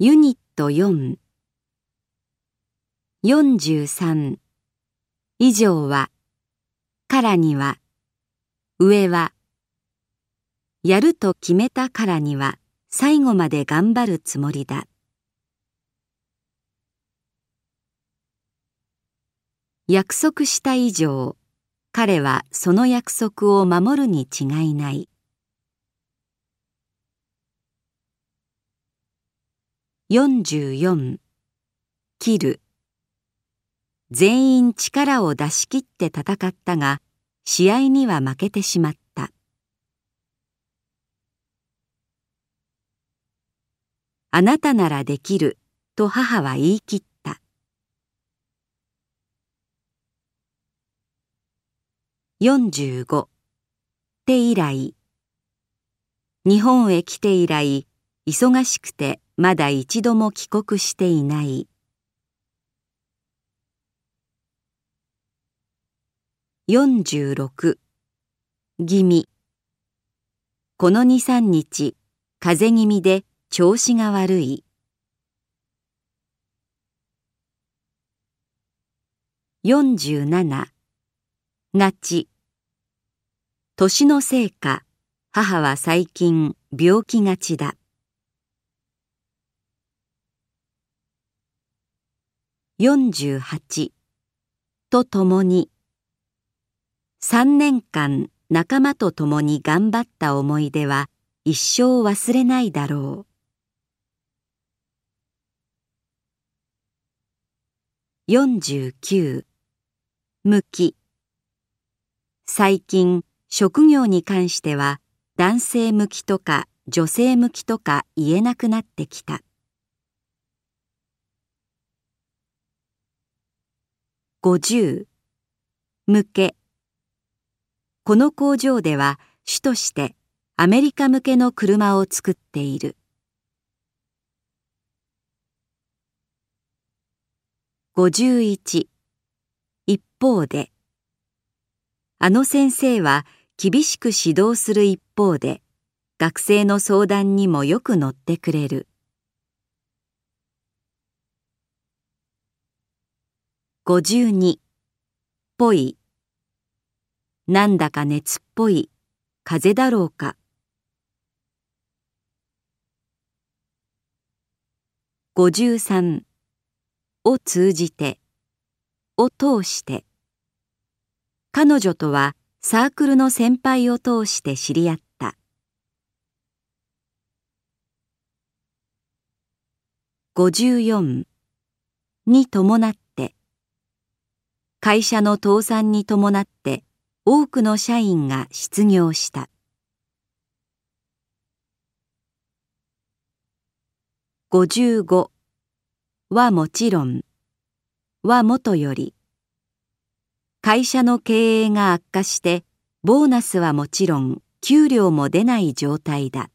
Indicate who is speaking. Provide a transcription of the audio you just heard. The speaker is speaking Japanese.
Speaker 1: ユニット4 43以上は。からには。上は。やると決めたからには。最後まで頑張るつもりだ。約束した以上。彼はその約束を守るに違いない。44切る。全員力を出し切って戦ったが試合には負けてしまった。あなたならできると母は言い切った。45手以来日本へ来て以来忙しくてまだ一度も帰国していない。46気味。この23日風邪気味で調子が悪い。47がち年のせいか母は最近病気がちだ。48とともに。3年間仲間と共に頑張った思い出は一生忘れないだろう。49向き。最近職業に関しては男性向きとか女性向きとか言えなくなってきた。50向け。この工場では主としてアメリカ向けの車を作っている。51一方であの先生は厳しく指導する一方で学生の相談にもよく乗ってくれる。52ぽい。なんだか熱っぽい。風だろうか。53を通じて。を通して。彼女とはサークルの先輩を通して知り合った。54に伴って。会社の倒産に伴って多くの社員が失業した。55はもちろん。はもとより。会社の経営が悪化してボーナスはもちろん給料も出ない状態だ。